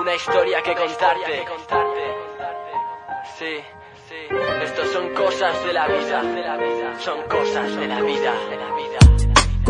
una historia que contarte. Sí, sí, estos son cosas de la vida, son cosas de la vida.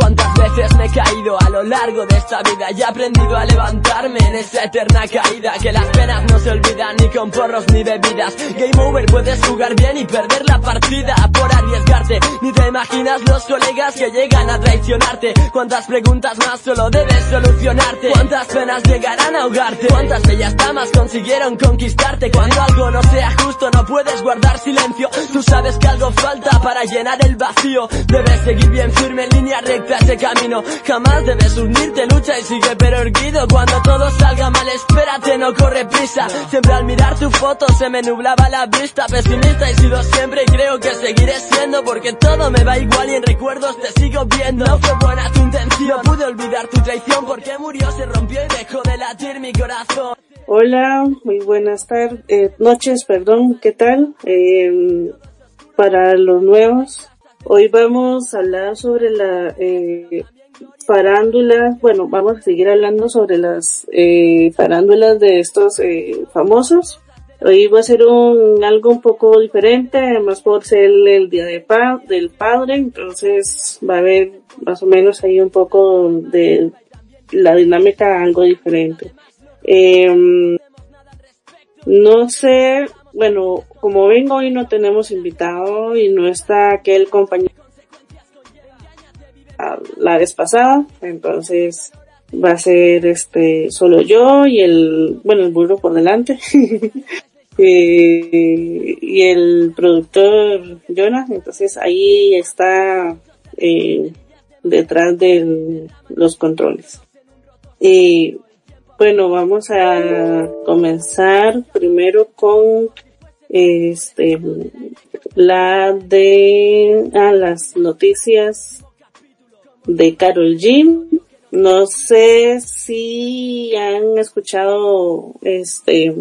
Cuántas veces me he caído a lo largo de esta vida y he aprendido a levantarme en esa eterna caída que las penas no se olvidan ni con porros ni bebidas. Game over puedes jugar bien y perder la partida por arriesgarte. Ni te imaginas los colegas que llegan a traicionarte. Cuántas preguntas más solo debes solucionarte. Cuántas penas llegarán a ahogarte. Cuántas bellas damas consiguieron conquistarte. Cuando algo no sea justo no puedes guardar silencio. Tú sabes que algo falta para llenar el vacío. Debes seguir bien firme en línea recta ese camino. Jamás debes unirte, lucha y sigue pero erguido Cuando todo salga mal, espérate, no corre prisa. Siempre al mirar tu foto se me nublaba la vista. Pesimista he sido siempre y creo que seguiré siendo Porque todo me va igual y en recuerdos te sigo viendo. No fue buena tu intención, pude olvidar tu traición Porque murió, se rompió y dejó de latir mi corazón. Hola, muy buenas tardes, eh, noches, perdón, ¿qué tal? Eh, para los nuevos, Hoy vamos a hablar sobre la eh, farándula, bueno, vamos a seguir hablando sobre las eh, farándulas de estos eh, famosos. Hoy va a ser un algo un poco diferente, además por ser el día de pa del padre, entonces va a haber más o menos ahí un poco de la dinámica algo diferente. Eh, no sé bueno, como vengo hoy no tenemos invitado y no está aquel compañero la vez pasada, entonces va a ser este solo yo y el, bueno, el burro por delante. eh, y el productor Jonah, entonces ahí está eh, detrás de los controles. Y bueno, vamos a comenzar primero con este la de a las noticias de Carol G. No sé si han escuchado este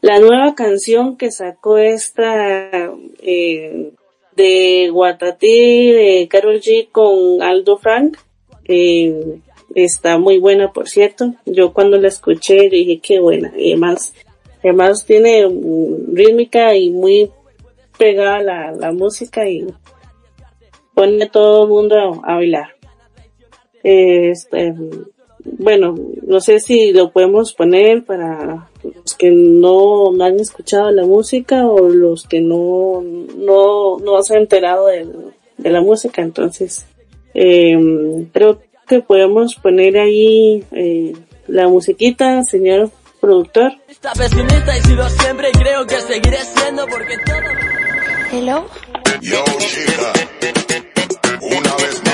la nueva canción que sacó esta eh, de Guatatí de Carol G con Aldo Frank. Eh, Está muy buena, por cierto. Yo cuando la escuché dije qué buena. Y además, además tiene rítmica y muy pegada la, la música y pone a todo el mundo a, bailar. Este, bueno, no sé si lo podemos poner para los que no, han escuchado la música o los que no, no, no se han enterado de, de la música, entonces, eh, creo que podemos poner ahí eh, la musiquita, señor productor. Esta pesimista he sido siempre y creo que seguiré siendo porque todo... Hello. Yo, chica, una vez más,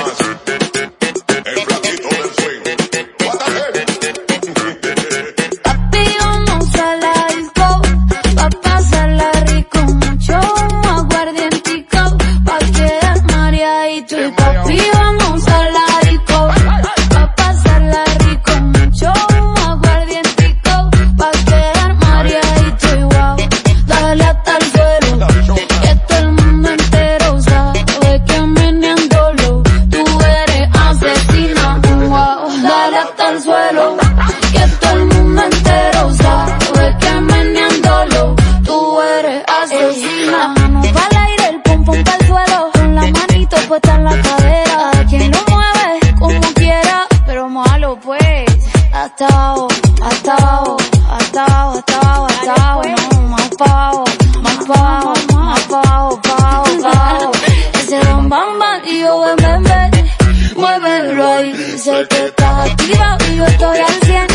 sé que estás activa y yo estoy al cien.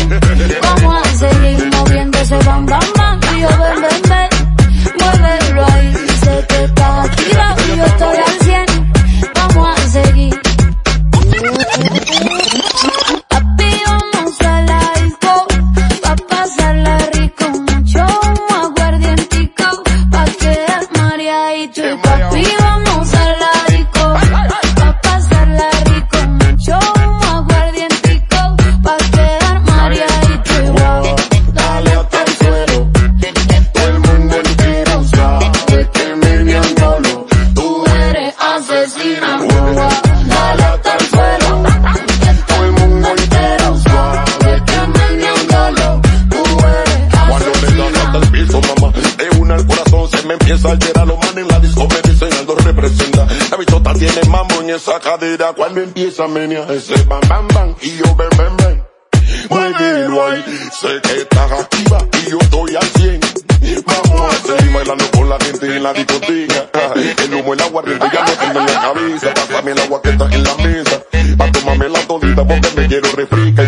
Vamos a seguir moviendo ese bam bam bam y yo cadera cuando empieza a menear ese bam bam bam y yo ven ven ven. Muévelo ahí, sé que estás activa y yo estoy al 100. Vamos a seguir bailando con la gente en la discoteca. El humo, el agua, ya no tengo en la cabeza. Pásame el agua que está en la mesa. Pa' tomarme la todita porque me quiero refrica.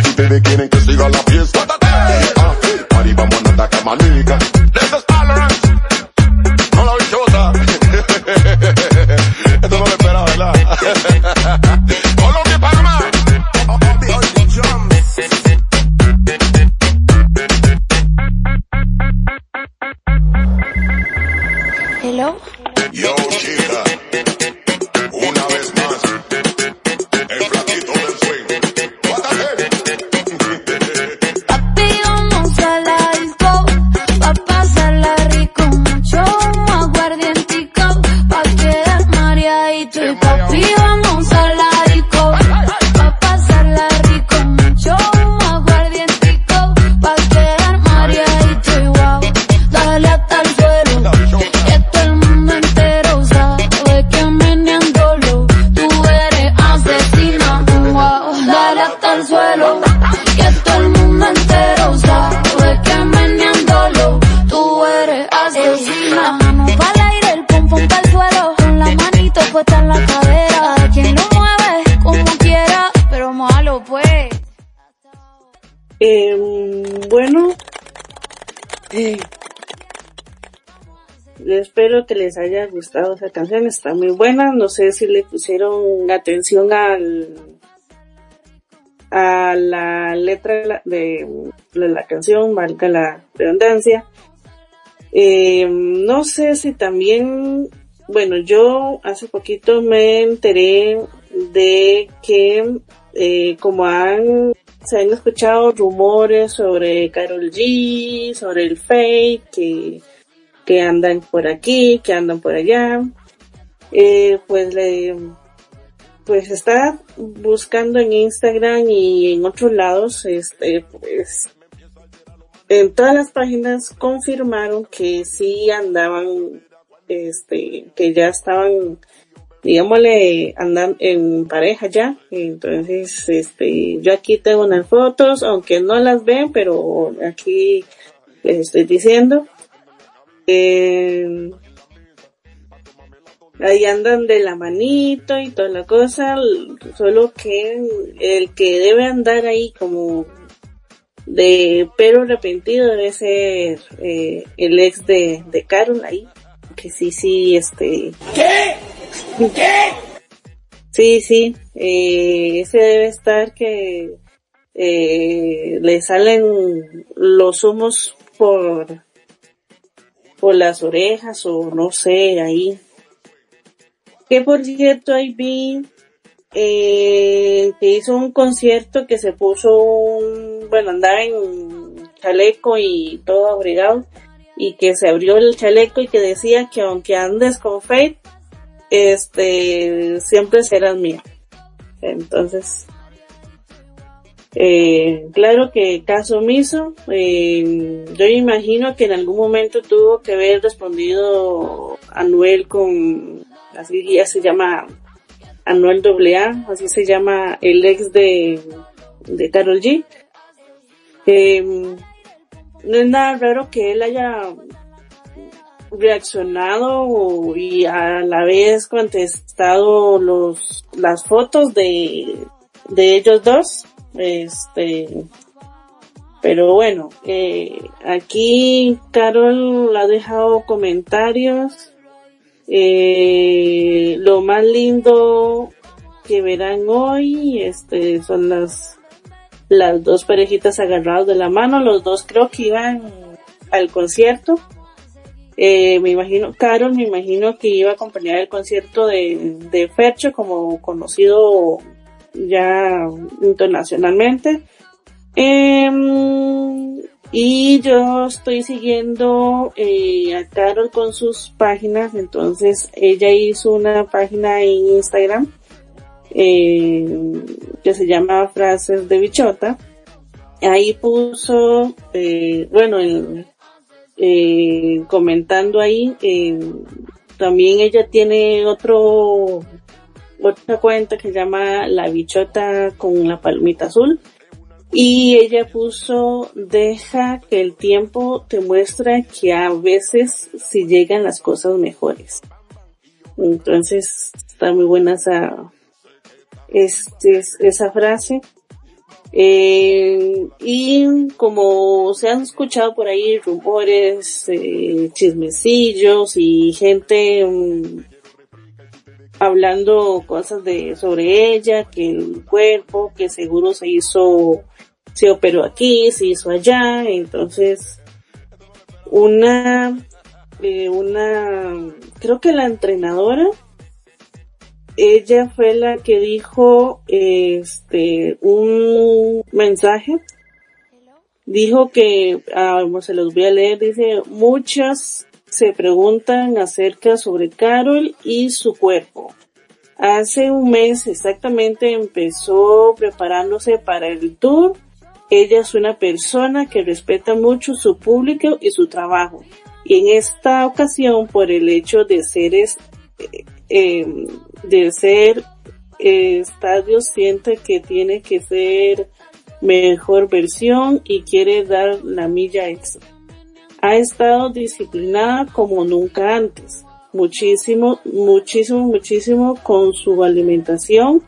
Les haya gustado esa canción, está muy buena. No sé si le pusieron atención al a la letra de la, de, de la canción, valga la redundancia. Eh, no sé si también, bueno, yo hace poquito me enteré de que eh, como han, se han escuchado rumores sobre Carol G, sobre el Fake, que, que andan por aquí, que andan por allá, eh, pues le, pues está buscando en Instagram y en otros lados, este, pues, en todas las páginas confirmaron que sí andaban, este, que ya estaban, digámosle, andan en pareja ya. Entonces, este, yo aquí tengo unas fotos, aunque no las ven, pero aquí les estoy diciendo. Eh, ahí andan de la manito y toda la cosa, solo que el que debe andar ahí como de pero arrepentido debe ser eh, el ex de, de Carol ahí, que sí, sí, este... ¿Qué? ¿Qué? Sí, sí, eh, ese debe estar que eh, le salen los humos por por las orejas o no sé, ahí. Que por cierto, ahí vi eh, que hizo un concierto que se puso un, bueno, andaba en chaleco y todo abrigado y que se abrió el chaleco y que decía que aunque andes con Faith, este, siempre serás mía. Entonces, eh, claro que caso omiso, eh, yo imagino que en algún momento tuvo que haber respondido Anuel con, así se llama Anuel AA, así se llama el ex de, de Carol G. Eh, no es nada raro que él haya reaccionado y a la vez contestado los, las fotos de, de ellos dos. Este, pero bueno, eh, aquí Carol ha dejado comentarios. Eh, lo más lindo que verán hoy, este, son las, las dos parejitas agarradas de la mano. Los dos creo que iban al concierto. Eh, me imagino, Carol me imagino que iba a acompañar el concierto de, de Fercho como conocido ya internacionalmente. Em, y yo estoy siguiendo eh, a Carol con sus páginas, entonces ella hizo una página en Instagram eh, que se llama Frases de Bichota. Ahí puso, eh, bueno, el, eh, comentando ahí, eh, también ella tiene otro, otra cuenta que se llama La Bichota con la Palmita Azul. Y ella puso, deja que el tiempo te muestre que a veces si llegan las cosas mejores. Entonces, está muy buena esa, este, esa frase. Eh, y como se han escuchado por ahí rumores, eh, chismecillos y gente um, hablando cosas de sobre ella, que el cuerpo, que seguro se hizo, se operó aquí, se hizo allá, entonces una, eh, una, creo que la entrenadora ella fue la que dijo este un mensaje. Dijo que ah, se los voy a leer dice muchas se preguntan acerca sobre Carol y su cuerpo. Hace un mes exactamente empezó preparándose para el tour. Ella es una persona que respeta mucho su público y su trabajo. Y en esta ocasión por el hecho de ser es, eh, de ser eh, estadio siente que tiene que ser mejor versión y quiere dar la milla extra. Ha estado disciplinada como nunca antes. Muchísimo, muchísimo, muchísimo con su alimentación,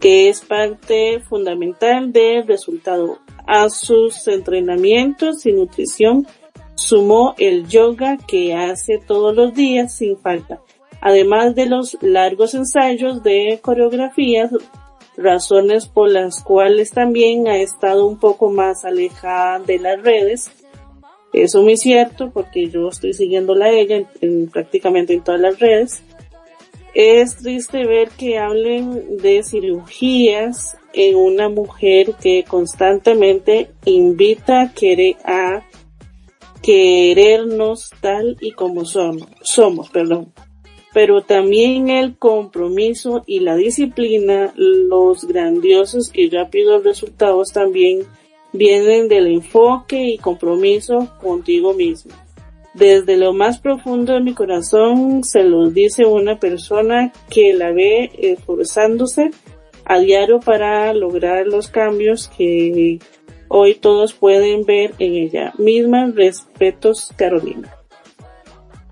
que es parte fundamental del resultado. A sus entrenamientos y nutrición sumó el yoga que hace todos los días sin falta además de los largos ensayos de coreografías, razones por las cuales también ha estado un poco más alejada de las redes. Eso muy cierto porque yo estoy siguiéndola a ella en, prácticamente en todas las redes. Es triste ver que hablen de cirugías en una mujer que constantemente invita a querer a querernos tal y como somos, somos, perdón pero también el compromiso y la disciplina, los grandiosos y rápidos resultados también vienen del enfoque y compromiso contigo mismo. Desde lo más profundo de mi corazón se lo dice una persona que la ve esforzándose a diario para lograr los cambios que hoy todos pueden ver en ella misma. Respetos, Carolina.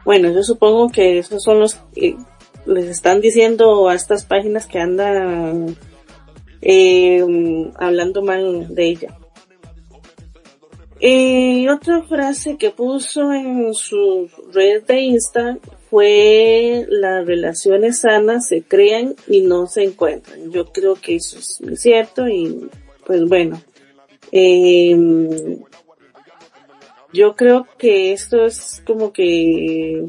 Bueno, yo supongo que esos son los que les están diciendo a estas páginas que andan eh, hablando mal de ella. Eh, otra frase que puso en su red de Insta fue las relaciones sanas se crean y no se encuentran. Yo creo que eso es cierto y pues bueno, eh, yo creo que esto es como que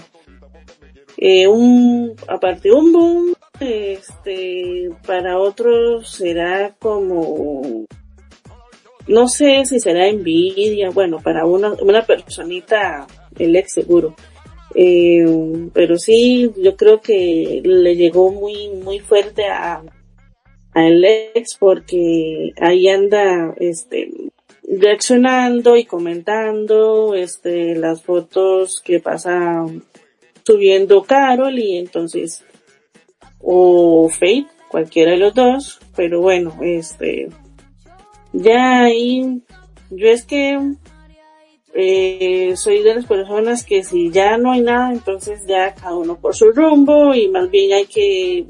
eh, un aparte un boom este para otros será como no sé si será envidia bueno para una una personita el ex seguro. Eh, pero sí yo creo que le llegó muy muy fuerte a a el ex porque ahí anda este reaccionando y comentando este las fotos que pasa subiendo Carol y entonces o Fate, cualquiera de los dos, pero bueno, este ya ahí yo es que eh, soy de las personas que si ya no hay nada, entonces ya cada uno por su rumbo y más bien hay que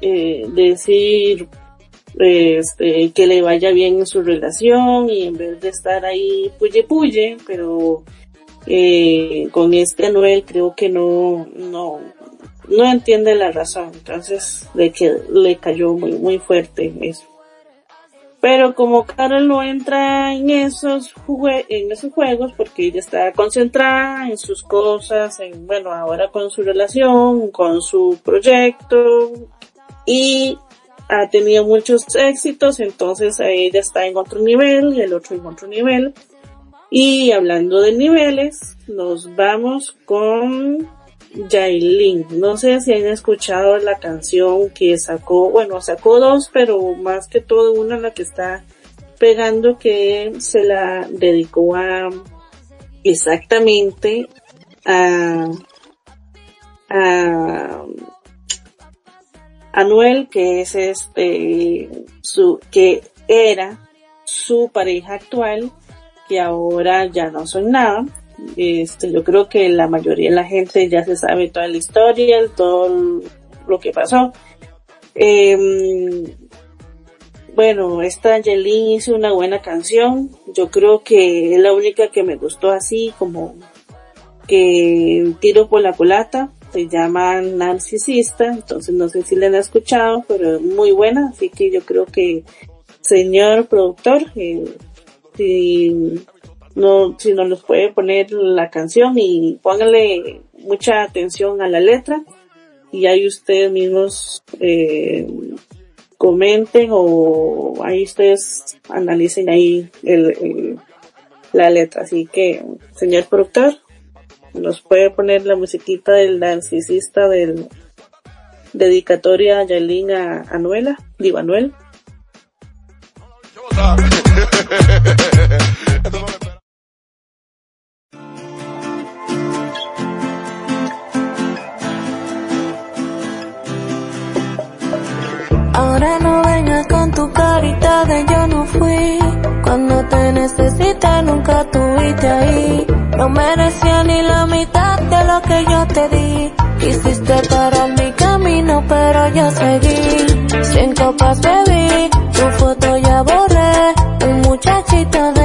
eh, decir este, que le vaya bien en su relación y en vez de estar ahí puye puye, pero eh, con este Noel creo que no, no, no entiende la razón, entonces le, que, le cayó muy, muy fuerte eso. Pero como Carol no entra en esos, en esos juegos porque ella está concentrada en sus cosas, en, bueno, ahora con su relación, con su proyecto y ha tenido muchos éxitos, entonces ella está en otro nivel y el otro en otro nivel. Y hablando de niveles, nos vamos con Jailin. No sé si han escuchado la canción que sacó, bueno, sacó dos, pero más que todo una la que está pegando que se la dedicó a exactamente a, a Anuel, que es este, su, que era su pareja actual, que ahora ya no son nada. Este, yo creo que la mayoría de la gente ya se sabe toda la historia, todo lo que pasó. Em, bueno, esta Angelina hizo una buena canción. Yo creo que es la única que me gustó así, como que tiro por la culata. Se llama Narcisista, entonces no sé si la han escuchado, pero es muy buena. Así que yo creo que, señor productor, eh, si no, si no nos puede poner la canción y póngale mucha atención a la letra y ahí ustedes mismos eh, comenten o ahí ustedes analicen ahí el, la letra. Así que, señor productor, nos puede poner la musiquita del narcisista del dedicatoria a a Anuela, digo Anuel. yo no fui. Cuando te necesité nunca tuviste ahí. No merecía ni la mitad de lo que yo te di. Quisiste parar mi camino, pero yo seguí. Cien copas bebí, tu foto ya borré. Un muchachito de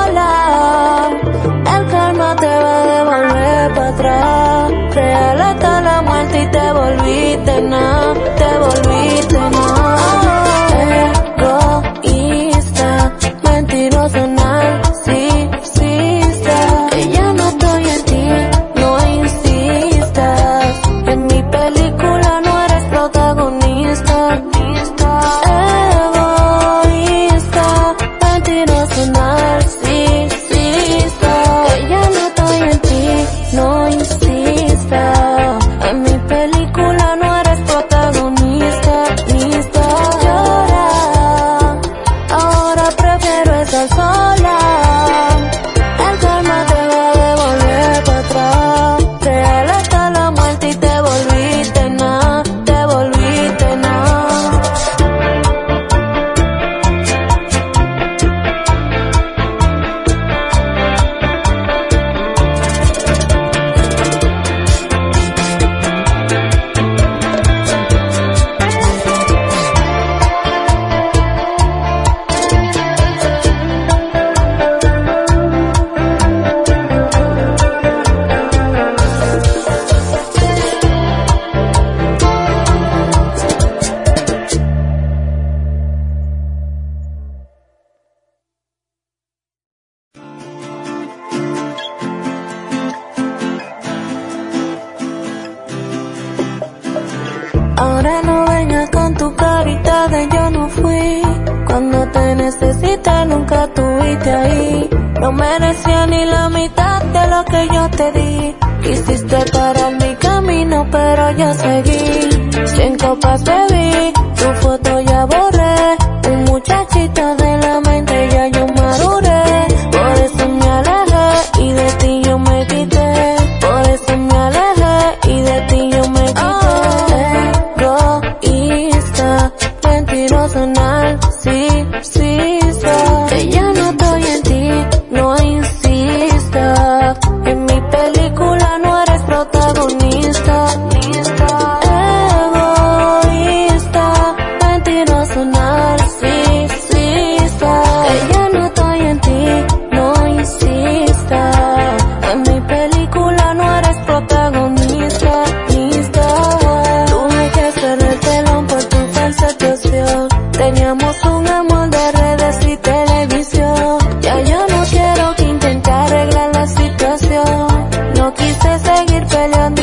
sola. El merecía ni la mitad de lo que yo te di. Quisiste parar mi camino, pero yo seguí. Cien copas bebí, No quise seguir peleando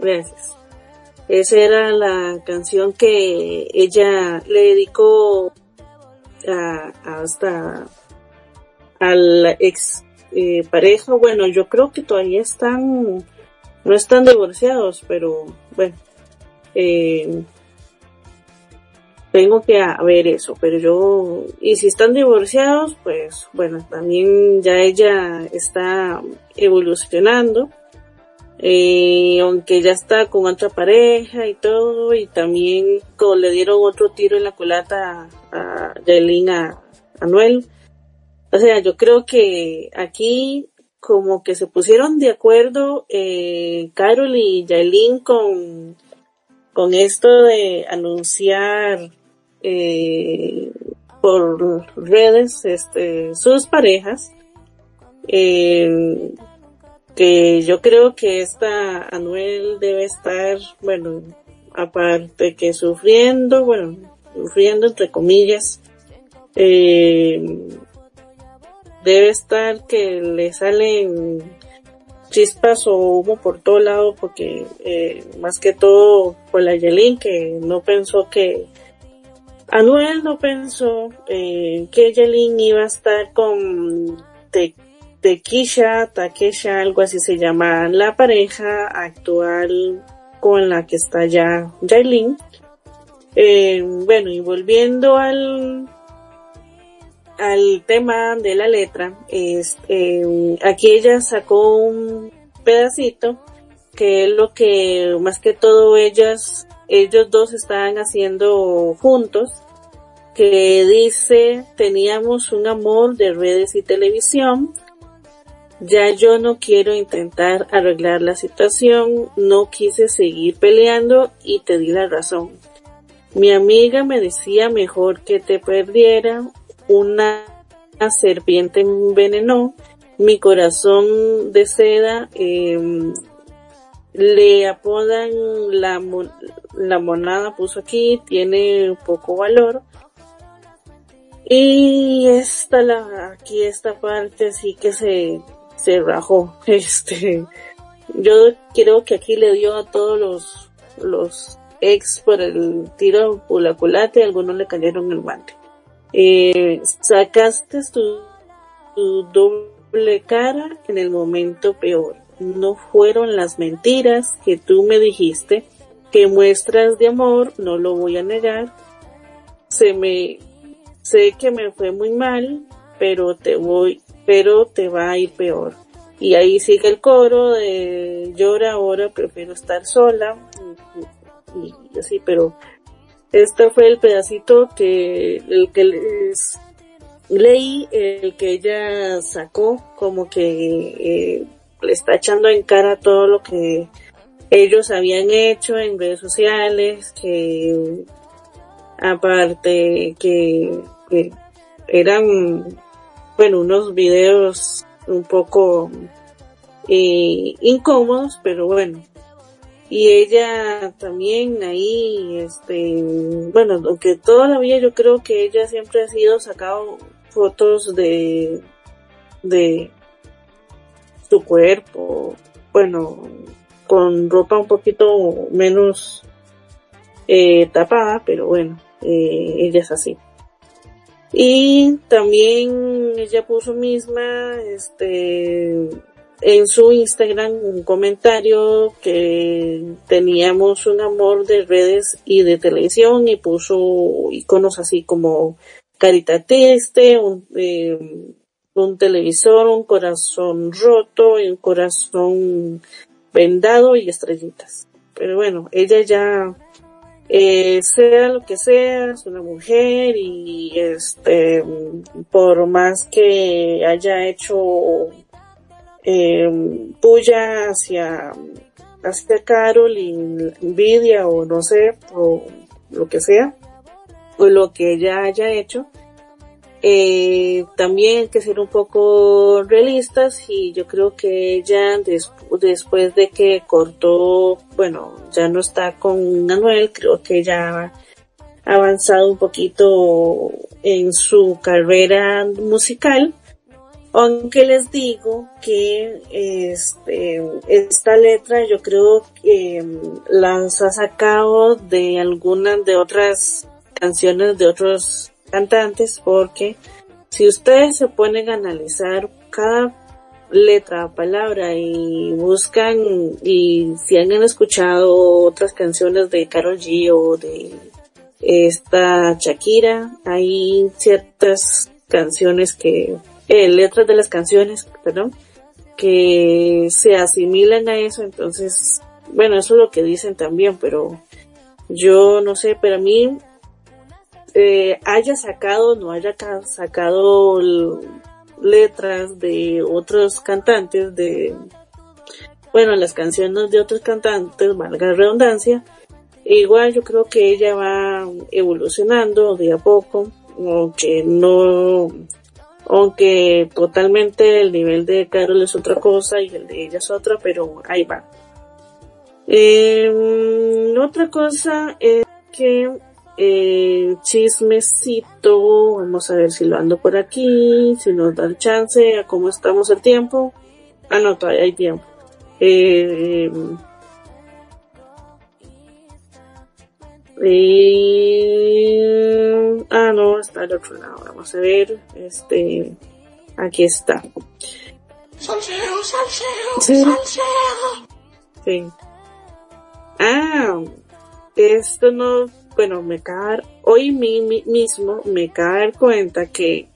Gracias. Esa era la canción que ella le dedicó a, hasta a la ex eh, pareja. Bueno, yo creo que todavía están, no están divorciados, pero bueno, eh, tengo que ver eso, pero yo, y si están divorciados, pues bueno, también ya ella está evolucionando, eh, aunque ya está con otra pareja y todo, y también le dieron otro tiro en la culata a, Yailin a, Anuel. O sea, yo creo que aquí como que se pusieron de acuerdo eh, Carol y Yailin con, con esto de anunciar eh, por redes este, sus parejas. Eh, que yo creo que esta Anuel debe estar, bueno, aparte que sufriendo, bueno, sufriendo entre comillas, eh, debe estar que le salen chispas o humo por todo lado porque eh, más que todo por la Yelin que no pensó que Anuel no pensó eh, que Yelin iba a estar con Tequisha, Takesha, algo así se llama la pareja actual con la que está ya Yailin. Eh, bueno, y volviendo al, al tema de la letra, es, eh, aquí ella sacó un pedacito que es lo que más que todo ellas, ellos dos estaban haciendo juntos, que dice, teníamos un amor de redes y televisión, ya yo no quiero intentar arreglar la situación, no quise seguir peleando y te di la razón. Mi amiga me decía mejor que te perdiera, una serpiente envenenó, mi corazón de seda, eh, le apodan la monada, puso aquí, tiene poco valor. Y esta, la, aquí esta parte sí que se, se rajó. Este, yo creo que aquí le dio a todos los, los ex por el tiro por la culata y algunos le cayeron el guante. Eh, sacaste tu, tu doble cara en el momento peor. No fueron las mentiras que tú me dijiste, que muestras de amor, no lo voy a negar. Se me, sé que me fue muy mal, pero te voy, pero te va a ir peor. Y ahí sigue el coro de llora ahora, prefiero estar sola. Y, así, pero este fue el pedacito que, el que les leí, el que ella sacó, como que eh, le está echando en cara todo lo que ellos habían hecho en redes sociales, que aparte que, que eran, bueno, unos videos un poco eh, incómodos, pero bueno. Y ella también ahí, este, bueno, aunque todavía yo creo que ella siempre ha sido sacado fotos de, de su cuerpo, bueno, con ropa un poquito menos eh, tapada, pero bueno, eh, ella es así. Y también ella puso misma, este, en su Instagram un comentario que teníamos un amor de redes y de televisión y puso iconos así como carita triste, un, eh, un televisor, un corazón roto un corazón vendado y estrellitas. Pero bueno, ella ya eh, sea lo que sea, es una mujer y este, por más que haya hecho eh, puya hacia, hacia Carol y envidia o no sé, o lo que sea, o lo que ella haya hecho, eh, también hay que ser un poco realistas y yo creo que ella después de que cortó, bueno, ya no está con Manuel, creo que ella ha avanzado un poquito en su carrera musical, aunque les digo que este, esta letra yo creo que mm, las ha sacado de algunas de otras canciones de otros cantantes porque si ustedes se ponen a analizar cada letra, palabra y buscan y si han escuchado otras canciones de Karol G o de esta Shakira, hay ciertas canciones que, eh, letras de las canciones, perdón, que se asimilan a eso, entonces, bueno, eso es lo que dicen también, pero yo no sé, pero a mí eh, haya sacado, no haya sacado letras de otros cantantes, de, bueno, las canciones de otros cantantes, valga la redundancia, igual yo creo que ella va evolucionando de a poco, aunque no, aunque totalmente el nivel de Carol es otra cosa y el de ella es otra, pero ahí va. Eh, otra cosa es que eh, chismecito, vamos a ver si lo ando por aquí, si nos da el chance, a cómo estamos el tiempo. Ah, no, todavía hay tiempo. Eh, eh, ah, no, está al otro lado. Vamos a ver. Este, aquí está. Salseo, salseo, Sí. salseo. Sí. Ah, esto no bueno, me cae, hoy mi, mi- mismo me cae dar cuenta que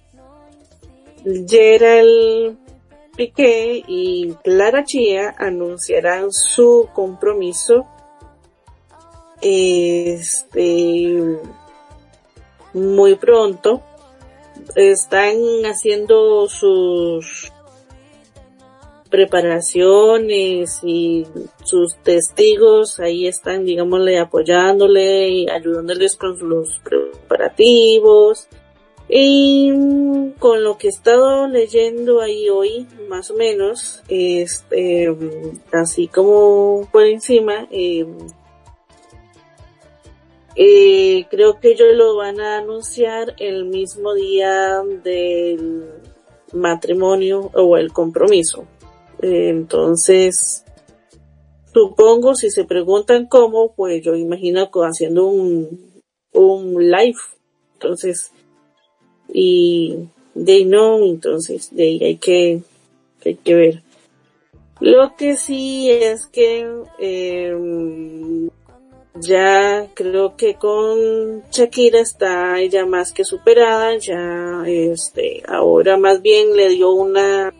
Gerald Piqué y Clara Chía anunciarán su compromiso este muy pronto. Están haciendo sus preparaciones y sus testigos ahí están, digámosle, apoyándole y ayudándoles con los preparativos. Y con lo que he estado leyendo ahí hoy, más o menos, este, así como por encima, eh, eh, creo que ellos lo van a anunciar el mismo día del matrimonio o el compromiso. Entonces, supongo si se preguntan cómo, pues yo imagino haciendo un, un live. Entonces, y de no, entonces de ahí hay que, hay que ver. Lo que sí es que eh, ya creo que con Shakira está ella más que superada, ya este, ahora más bien le dio una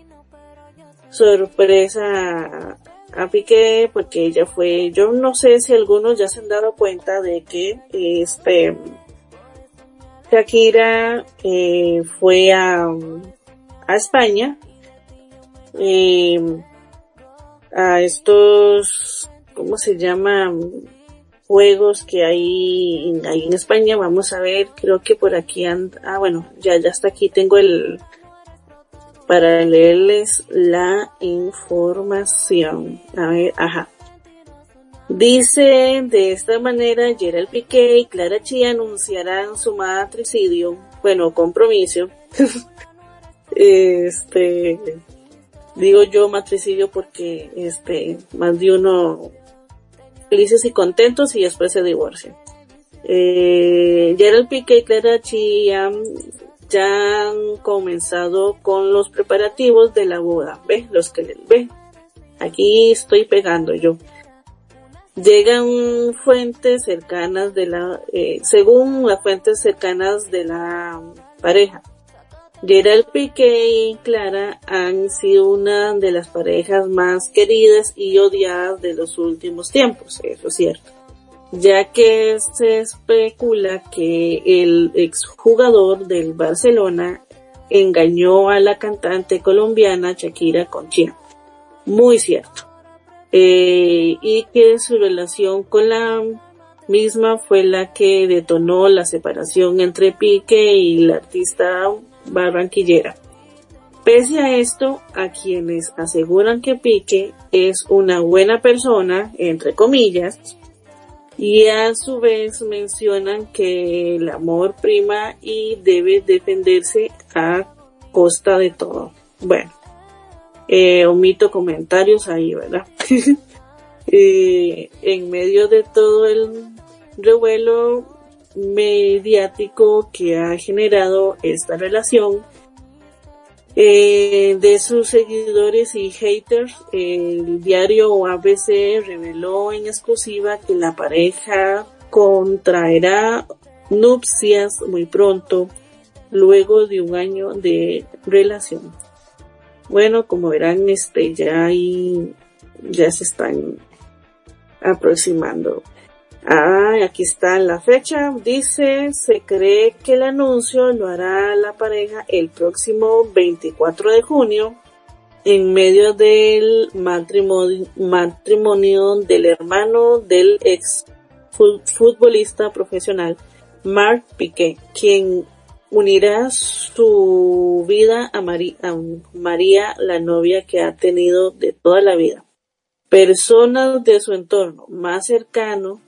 sorpresa a, Piqué porque ella fue, yo no sé si algunos ya se han dado cuenta de que este Shakira eh, fue a, a España eh, a estos, ¿cómo se llama? juegos que hay, hay en España. Vamos a ver, creo que por aquí anda, ah bueno, ya, ya está aquí, tengo el, para leerles la información. A ver, ajá. Dice de esta manera, Gerald Piqué y Clara Chía anunciarán su matricidio, bueno, compromiso. este, digo yo matricidio porque este, más de uno felices y contentos y después se divorcian. Eh, Gerald Piqué y Clara Chía ya han comenzado con los preparativos de la boda. ¿Ve? Los que les ve. Aquí estoy pegando yo. Llegan fuentes cercanas de la, eh, según las fuentes cercanas de la pareja. Gerald Piqué y Clara han sido una de las parejas más queridas y odiadas de los últimos tiempos, eso es cierto ya que se especula que el exjugador del Barcelona engañó a la cantante colombiana Shakira Conchia. Muy cierto. Eh, y que su relación con la misma fue la que detonó la separación entre Pique y la artista barranquillera. Pese a esto, a quienes aseguran que Pique es una buena persona, entre comillas, y a su vez mencionan que el amor prima y debe defenderse a costa de todo. Bueno, eh, omito comentarios ahí, ¿verdad? eh, en medio de todo el revuelo mediático que ha generado esta relación, eh, de sus seguidores y haters, el diario ABC reveló en exclusiva que la pareja contraerá nupcias muy pronto, luego de un año de relación. Bueno, como verán, este ya ahí ya se están aproximando Ah, aquí está la fecha. Dice, se cree que el anuncio lo hará la pareja el próximo 24 de junio en medio del matrimonio, matrimonio del hermano del ex futbolista profesional Marc Piqué, quien unirá su vida a, a María, la novia que ha tenido de toda la vida. Personas de su entorno más cercano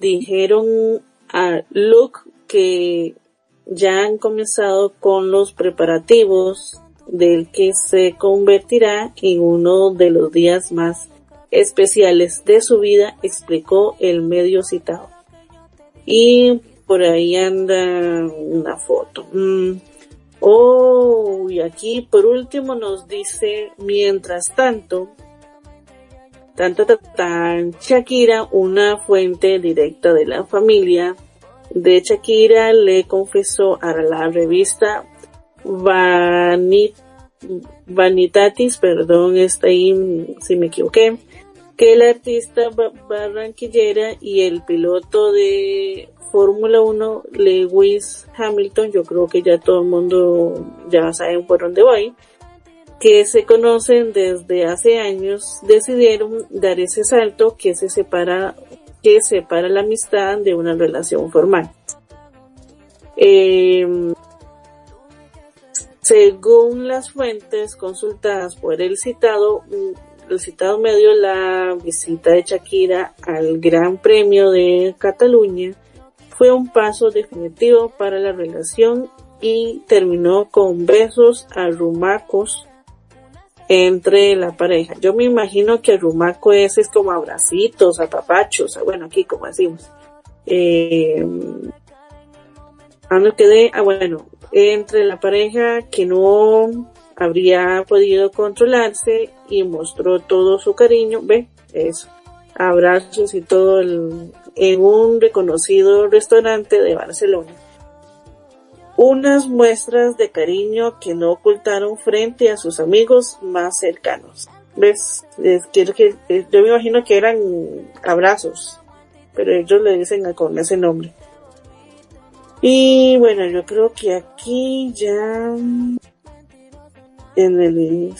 dijeron a Luke que ya han comenzado con los preparativos del que se convertirá en uno de los días más especiales de su vida, explicó el medio citado. Y por ahí anda una foto. Mm. Oh, y aquí por último nos dice, mientras tanto, Tan, tan, Shakira, una fuente directa de la familia de Shakira, le confesó a la revista Vanit Vanitatis, perdón, está ahí si me equivoqué, que el artista barranquillera y el piloto de Fórmula 1, Lewis Hamilton, yo creo que ya todo el mundo ya saben por dónde voy, que se conocen desde hace años decidieron dar ese salto que se separa que separa la amistad de una relación formal. Em, según las fuentes consultadas por el citado, el citado medio, la visita de Shakira al Gran Premio de Cataluña fue un paso definitivo para la relación y terminó con besos arrumacos entre la pareja. Yo me imagino que rumaco ese es como abracitos, apapachos, bueno, aquí como decimos. Eh, ah, no quedé, ah, bueno, entre la pareja que no habría podido controlarse y mostró todo su cariño, ve, eso, abrazos y todo en un reconocido restaurante de Barcelona. Unas muestras de cariño que no ocultaron frente a sus amigos más cercanos. ¿Ves? Es que, yo me imagino que eran abrazos, pero ellos le dicen con ese nombre. Y bueno, yo creo que aquí ya en el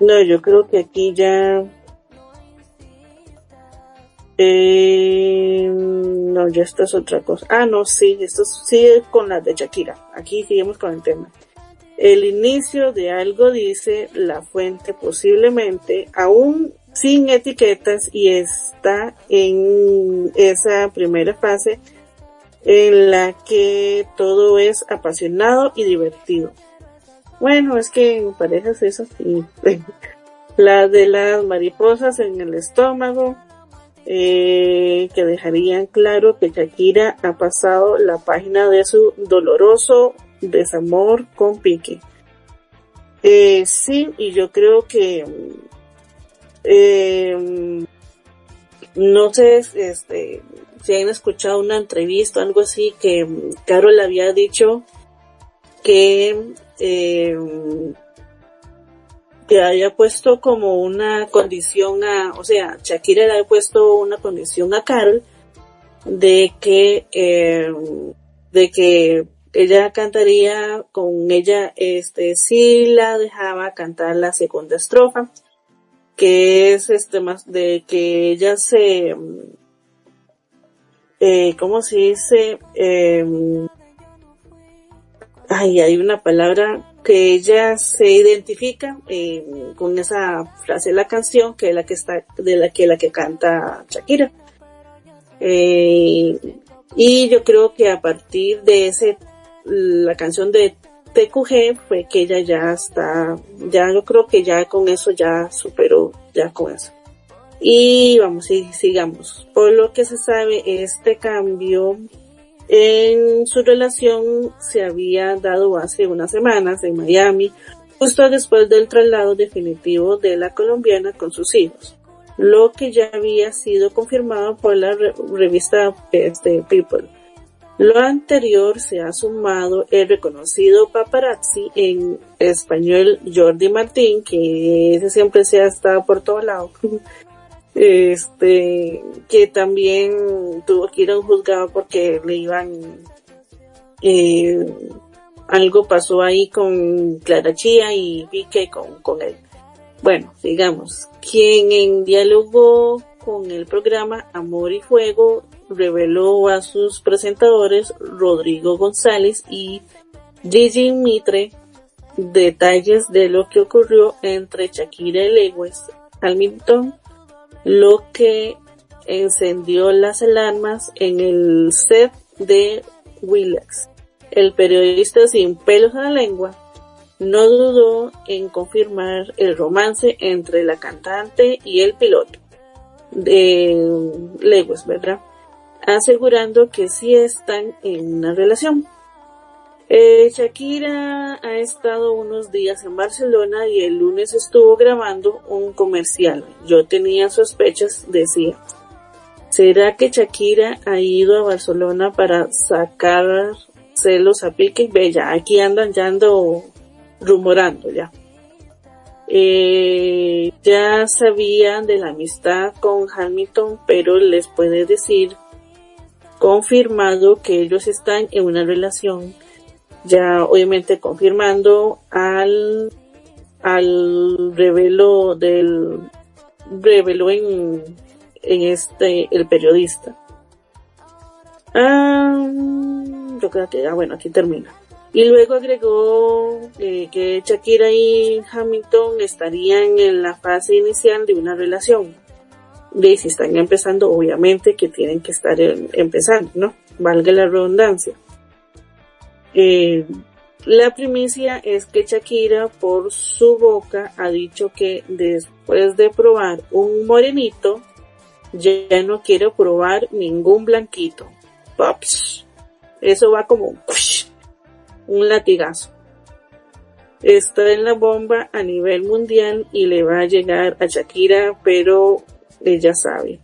no, yo creo que aquí ya eh, no, ya esto es otra cosa. Ah, no, sí, esto sigue con la de Shakira. Aquí seguimos con el tema. El inicio de algo dice la fuente posiblemente aún sin etiquetas y está en esa primera fase en la que todo es apasionado y divertido. Bueno, es que en parejas es así. la de las mariposas en el estómago, eh, que dejarían claro que Shakira ha pasado la página de su doloroso desamor con Pique. Eh, sí, y yo creo que eh, no sé este si han escuchado una entrevista o algo así que Carol había dicho que eh, que haya puesto como una condición a, o sea, Shakira le había puesto una condición a Carol de que, eh, de que ella cantaría con ella, este, si la dejaba cantar la segunda estrofa, que es este más de que ella se, eh, ¿cómo se dice? Eh, ay, hay una palabra que ella se identifica eh, con esa frase de la canción que es la que está de la que la que canta Shakira. Eh, y yo creo que a partir de ese la canción de TQG fue que ella ya está ya yo creo que ya con eso ya superó ya con eso. Y vamos y sigamos. Por lo que se sabe este cambio en su relación se había dado hace unas semanas en Miami, justo después del traslado definitivo de la colombiana con sus hijos, lo que ya había sido confirmado por la revista este, People. Lo anterior se ha sumado el reconocido paparazzi en español Jordi Martín, que ese siempre se ha estado por todo lado, este, que también tuvo que ir a un juzgado porque le iban, eh, algo pasó ahí con Clara Chía y Pique con, con él. Bueno, digamos, quien en diálogo con el programa Amor y Fuego reveló a sus presentadores Rodrigo González y Gigi Mitre detalles de lo que ocurrió entre Shakira y Lewis Hamilton lo que encendió las alarmas en el set de Willax. El periodista sin pelos en la lengua no dudó en confirmar el romance entre la cantante y el piloto de Lewis, ¿verdad? Asegurando que sí están en una relación. Eh, Shakira ha estado unos días en Barcelona y el lunes estuvo grabando un comercial. Yo tenía sospechas, decía. ¿Será que Shakira ha ido a Barcelona para sacar celos a Pique? Bella, aquí andan ya ando rumorando ya. Eh, ya sabían de la amistad con Hamilton, pero les puede decir confirmado que ellos están en una relación ya obviamente confirmando al al revelo del reveló en en este el periodista. Ah, yo creo que ah, bueno aquí termina. Y luego agregó eh, que Shakira y Hamilton estarían en la fase inicial de una relación. De si están empezando obviamente que tienen que estar empezando no valga la redundancia eh, la primicia es que Shakira por su boca ha dicho que después de probar un morenito, ya no quiere probar ningún blanquito. Pops. Eso va como un latigazo. Está en la bomba a nivel mundial y le va a llegar a Shakira, pero ella sabe.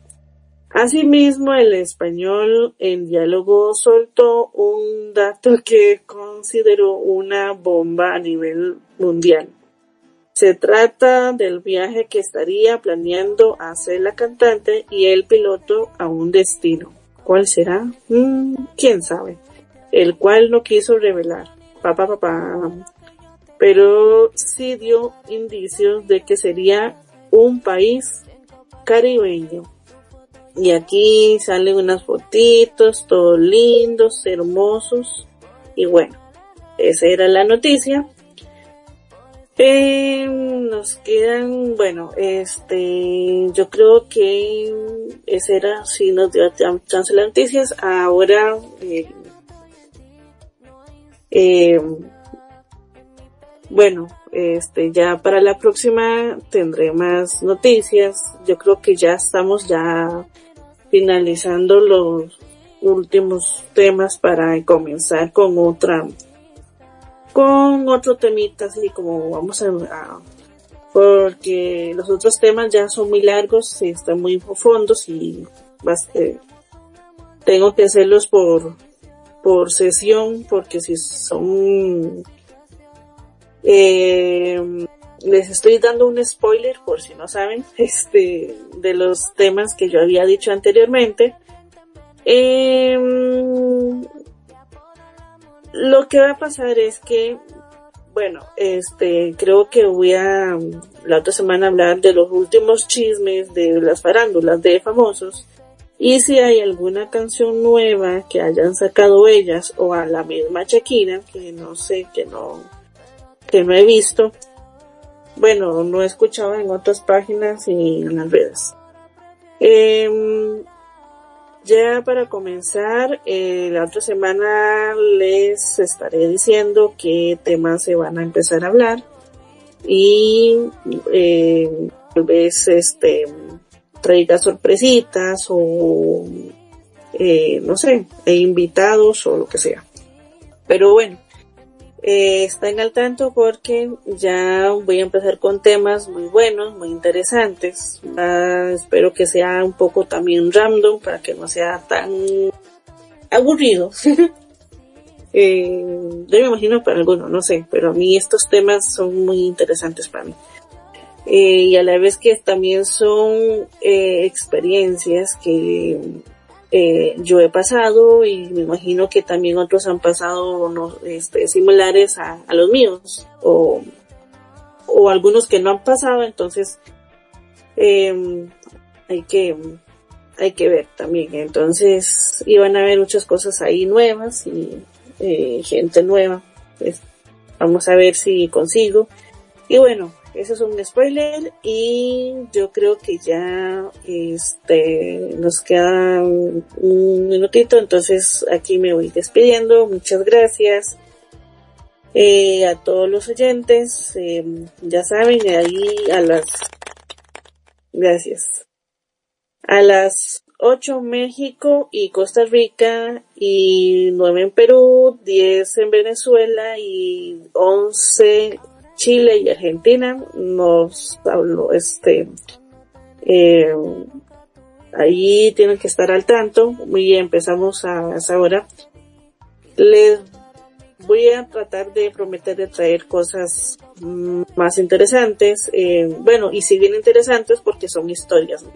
Asimismo, el español en diálogo soltó un dato que consideró una bomba a nivel mundial. Se trata del viaje que estaría planeando hacer la cantante y el piloto a un destino. ¿Cuál será? Mm, ¿Quién sabe? El cual no quiso revelar. Papá. Pero sí dio indicios de que sería un país caribeño. Y aquí salen unas fotitos, todos lindos, hermosos. Y bueno, esa era la noticia. Eh, nos quedan, bueno, este, yo creo que esa era, si nos dio chance las noticias, ahora, eh, eh, bueno, este, ya para la próxima tendré más noticias. Yo creo que ya estamos ya finalizando los últimos temas para comenzar con otra con otro temita así como vamos a, porque los otros temas ya son muy largos y están muy profundos y bastante, tengo que hacerlos por por sesión porque si son eh, les estoy dando un spoiler por si no saben este de los temas que yo había dicho anteriormente eh, lo que va a pasar es que, bueno, este, creo que voy a la otra semana hablar de los últimos chismes de las farándulas de famosos. Y si hay alguna canción nueva que hayan sacado ellas o a la misma Shakira, que no sé, que no, que no he visto. Bueno, no he escuchado en otras páginas y en las redes. Eh, ya para comenzar, eh, la otra semana les estaré diciendo qué temas se van a empezar a hablar y eh, tal vez este traiga sorpresitas o eh, no sé, e invitados o lo que sea. Pero bueno, eh, estén al tanto porque ya voy a empezar con temas muy buenos, muy interesantes. Ah, espero que sea un poco también random para que no sea tan aburrido. eh, yo me imagino para algunos, no sé, pero a mí estos temas son muy interesantes para mí. Eh, y a la vez que también son eh, experiencias que eh, yo he pasado y me imagino que también otros han pasado no, este, similares a, los míos o, o algunos que no han pasado entonces eh, hay que hay que ver también. Entonces iban a haber muchas cosas ahí nuevas y eh, gente nueva. Pues, vamos a ver si consigo. Y bueno eso es un spoiler y yo creo que ya este nos queda un minutito, entonces aquí me voy despidiendo. Muchas gracias eh, a todos los oyentes. Eh, ya saben, ahí a las gracias. A las 8 México y Costa Rica y 9 en Perú, 10 en Venezuela y 11 Chile y Argentina nos habló este eh, ahí tienen que estar al tanto. Bien empezamos a, esa hora. Les voy a tratar de prometer de traer cosas más interesantes eh, bueno y si bien interesantes porque son historias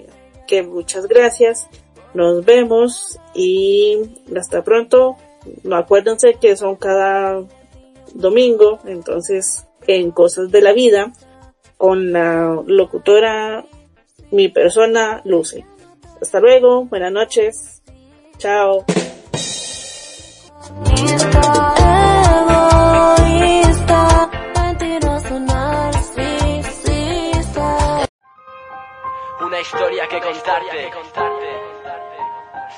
que muchas gracias. Nos vemos y hasta pronto. No acuérdense que son cada domingo entonces en Cosas de la Vida con la locutora, mi persona, Lucy. Hasta luego, buenas noches, chao. Una historia que contarte.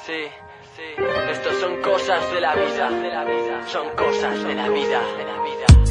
Sí, sí. Estos son cosas de la vida. Son cosas de la vida. De la vida.